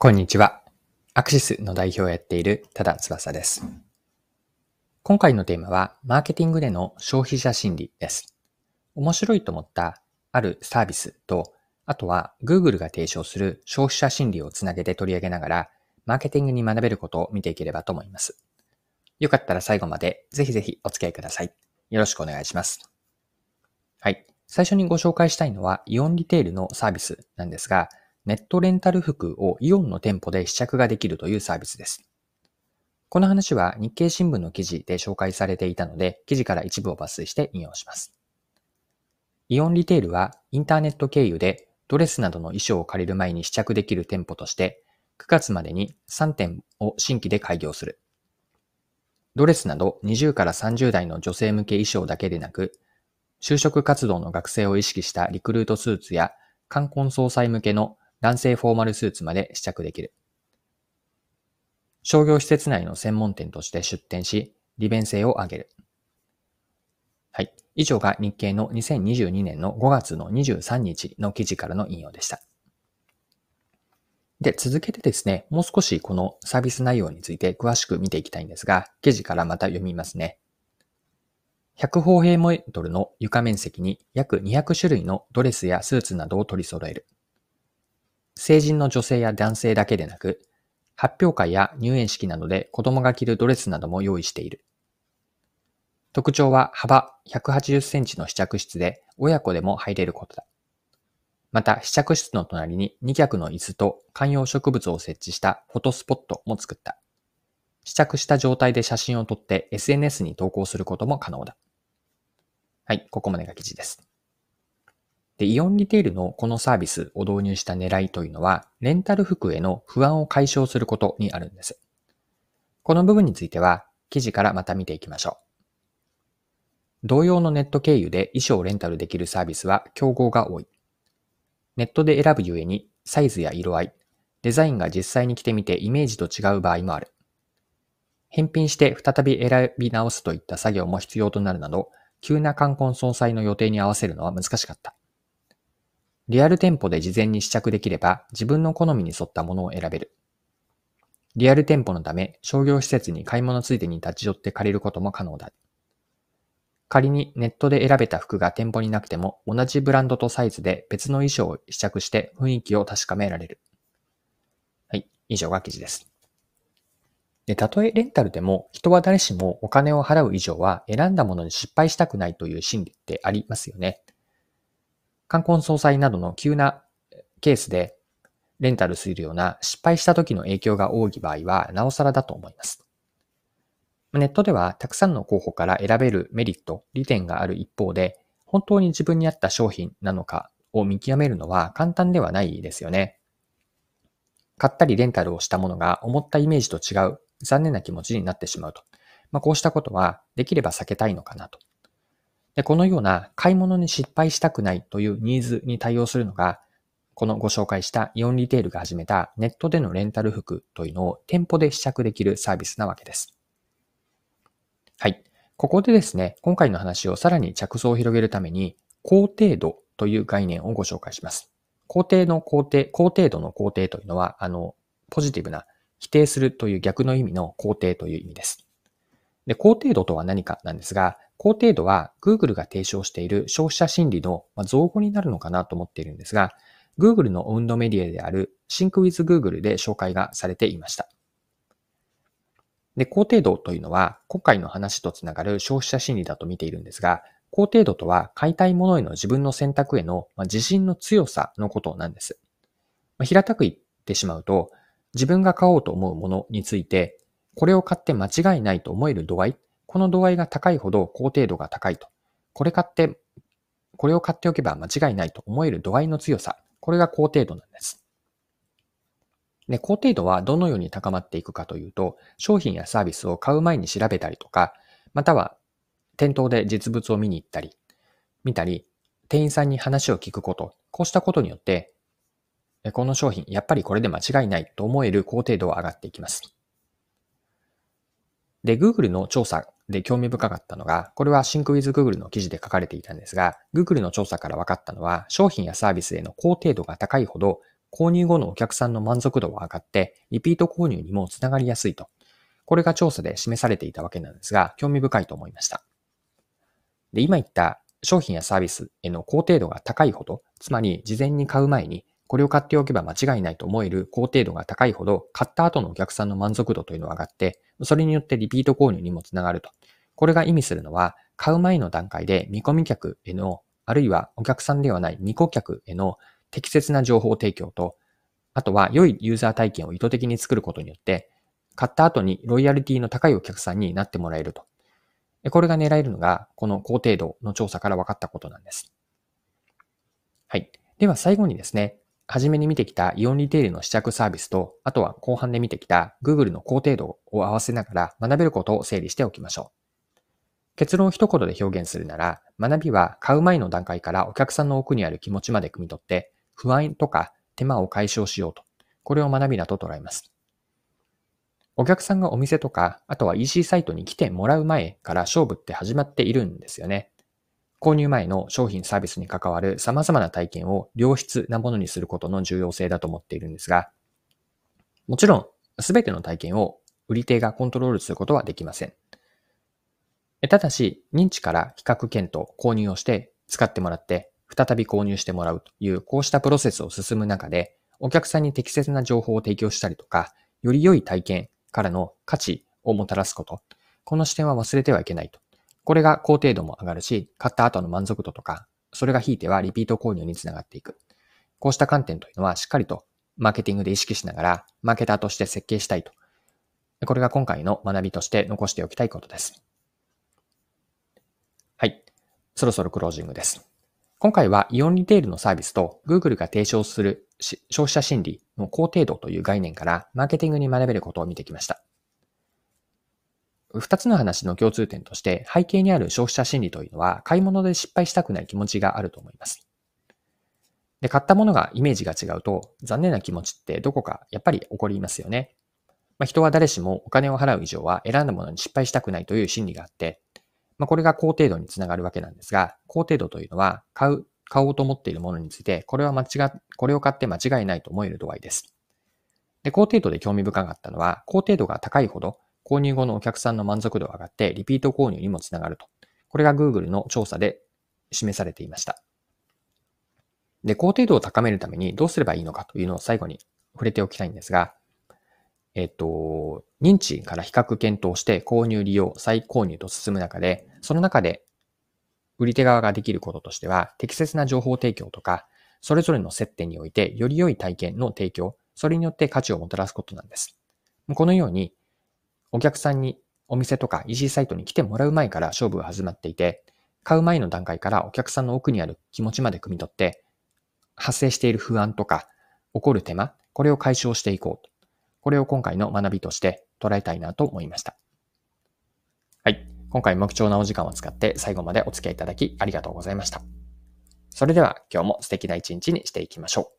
こんにちは。アクシスの代表をやっている多田翼です。今回のテーマは、マーケティングでの消費者心理です。面白いと思ったあるサービスと、あとは Google が提唱する消費者心理をつなげて取り上げながら、マーケティングに学べることを見ていければと思います。よかったら最後までぜひぜひお付き合いください。よろしくお願いします。はい。最初にご紹介したいのは、イオンリテールのサービスなんですが、ネットレンタル服をイオンの店舗で試着ができるというサービスです。この話は日経新聞の記事で紹介されていたので、記事から一部を抜粋して引用します。イオンリテールはインターネット経由でドレスなどの衣装を借りる前に試着できる店舗として、9月までに3店を新規で開業する。ドレスなど20から30代の女性向け衣装だけでなく、就職活動の学生を意識したリクルートスーツや冠婚葬祭向けの男性フォーマルスーツまで試着できる。商業施設内の専門店として出店し、利便性を上げる。はい。以上が日経の2022年の5月の23日の記事からの引用でした。で、続けてですね、もう少しこのサービス内容について詳しく見ていきたいんですが、記事からまた読みますね。100方平メートルの床面積に約200種類のドレスやスーツなどを取り揃える。成人の女性や男性だけでなく、発表会や入園式などで子供が着るドレスなども用意している。特徴は幅180センチの試着室で親子でも入れることだ。また、試着室の隣に2脚の椅子と観葉植物を設置したフォトスポットも作った。試着した状態で写真を撮って SNS に投稿することも可能だ。はい、ここまでが記事です。で、イオンリテールのこのサービスを導入した狙いというのは、レンタル服への不安を解消することにあるんです。この部分については、記事からまた見ていきましょう。同様のネット経由で衣装をレンタルできるサービスは競合が多い。ネットで選ぶゆえに、サイズや色合い、デザインが実際に着てみてイメージと違う場合もある。返品して再び選び直すといった作業も必要となるなど、急な冠婚葬祭の予定に合わせるのは難しかった。リアル店舗で事前に試着できれば自分の好みに沿ったものを選べる。リアル店舗のため商業施設に買い物ついでに立ち寄って借りることも可能だ。仮にネットで選べた服が店舗になくても同じブランドとサイズで別の衣装を試着して雰囲気を確かめられる。はい、以上が記事です。で、たとえレンタルでも人は誰しもお金を払う以上は選んだものに失敗したくないという心理ってありますよね。冠婚葬祭などの急なケースでレンタルするような失敗した時の影響が多い場合はなおさらだと思います。ネットではたくさんの候補から選べるメリット、利点がある一方で、本当に自分に合った商品なのかを見極めるのは簡単ではないですよね。買ったりレンタルをしたものが思ったイメージと違う残念な気持ちになってしまうと。まあ、こうしたことはできれば避けたいのかなとで、このような買い物に失敗したくないというニーズに対応するのが、このご紹介したイオンリテールが始めたネットでのレンタル服というのを店舗で試着できるサービスなわけです。はい。ここでですね、今回の話をさらに着想を広げるために、高程度という概念をご紹介します。高程の高程、高程度の高程というのは、あの、ポジティブな否定するという逆の意味の高程という意味です。で、高程度とは何かなんですが、高程度は Google が提唱している消費者心理の造語になるのかなと思っているんですが、Google のオウンドメディアである Sync with Google で紹介がされていました。で、高程度というのは今回の話とつながる消費者心理だと見ているんですが、高程度とは買いたいものへの自分の選択への自信の強さのことなんです。平たく言ってしまうと、自分が買おうと思うものについて、これを買って間違いないと思える度合い、この度合いが高いほど高程度が高いと。これ買って、これを買っておけば間違いないと思える度合いの強さ。これが高程度なんです。で、高程度はどのように高まっていくかというと、商品やサービスを買う前に調べたりとか、または店頭で実物を見に行ったり、見たり、店員さんに話を聞くこと、こうしたことによって、この商品、やっぱりこれで間違いないと思える高程度は上がっていきます。で、Google の調査で興味深かったのが、これは Sync with Google の記事で書かれていたんですが、Google の調査から分かったのは、商品やサービスへの高程度が高いほど、購入後のお客さんの満足度は上がって、リピート購入にもつながりやすいと。これが調査で示されていたわけなんですが、興味深いと思いました。で、今言った商品やサービスへの高程度が高いほど、つまり事前に買う前にこれを買っておけば間違いないと思える高程度が高いほど、買った後のお客さんの満足度というのは上がって、それによってリピート購入にもつながると。これが意味するのは、買う前の段階で見込み客への、あるいはお客さんではない未顧客への適切な情報提供と、あとは良いユーザー体験を意図的に作ることによって、買った後にロイヤリティの高いお客さんになってもらえると。これが狙えるのが、この高程度の調査から分かったことなんです。はい。では最後にですね、初めに見てきたイオンリテールの試着サービスと、あとは後半で見てきた Google の高程度を合わせながら学べることを整理しておきましょう。結論を一言で表現するなら、学びは買う前の段階からお客さんの奥にある気持ちまで汲み取って、不安とか手間を解消しようと。これを学びだと捉えます。お客さんがお店とか、あとは EC サイトに来てもらう前から勝負って始まっているんですよね。購入前の商品サービスに関わる様々な体験を良質なものにすることの重要性だと思っているんですが、もちろん、すべての体験を売り手がコントロールすることはできません。ただし、認知から比較検討、購入をして使ってもらって、再び購入してもらうという、こうしたプロセスを進む中で、お客さんに適切な情報を提供したりとか、より良い体験からの価値をもたらすこと、この視点は忘れてはいけないとこれが高程度も上がるし、買った後の満足度とか、それがひいてはリピート購入につながっていく。こうした観点というのはしっかりとマーケティングで意識しながら、マーケターとして設計したいと。これが今回の学びとして残しておきたいことです。そろそろクロージングです。今回はイオンリテールのサービスと Google が提唱する消費者心理の高程度という概念からマーケティングに学べることを見てきました。二つの話の共通点として、背景にある消費者心理というのは、買い物で失敗したくない気持ちがあると思います。で、買ったものがイメージが違うと、残念な気持ちってどこかやっぱり起こりますよね。まあ、人は誰しもお金を払う以上は選んだものに失敗したくないという心理があって、まあ、これが高程度につながるわけなんですが、高程度というのは、買う、買おうと思っているものについて、これは間違、これを買って間違いないと思える度合いです。で、高程度で興味深かったのは、高程度が高いほど、購入後のお客さんの満足度が上がって、リピート購入にもつながると。これが Google の調査で示されていました。で、高程度を高めるためにどうすればいいのかというのを最後に触れておきたいんですが、えっと、認知から比較検討して購入利用、再購入と進む中で、その中で売り手側ができることとしては、適切な情報提供とか、それぞれの接点においてより良い体験の提供、それによって価値をもたらすことなんです。このように、お客さんにお店とか EC サイトに来てもらう前から勝負が始まっていて、買う前の段階からお客さんの奥にある気持ちまで汲み取って、発生している不安とか、起こる手間、これを解消していこうと。これを今回の学びとして捉えたいなと思いました。はい。今回も貴重なお時間を使って最後までお付き合いいただきありがとうございました。それでは今日も素敵な一日にしていきましょう。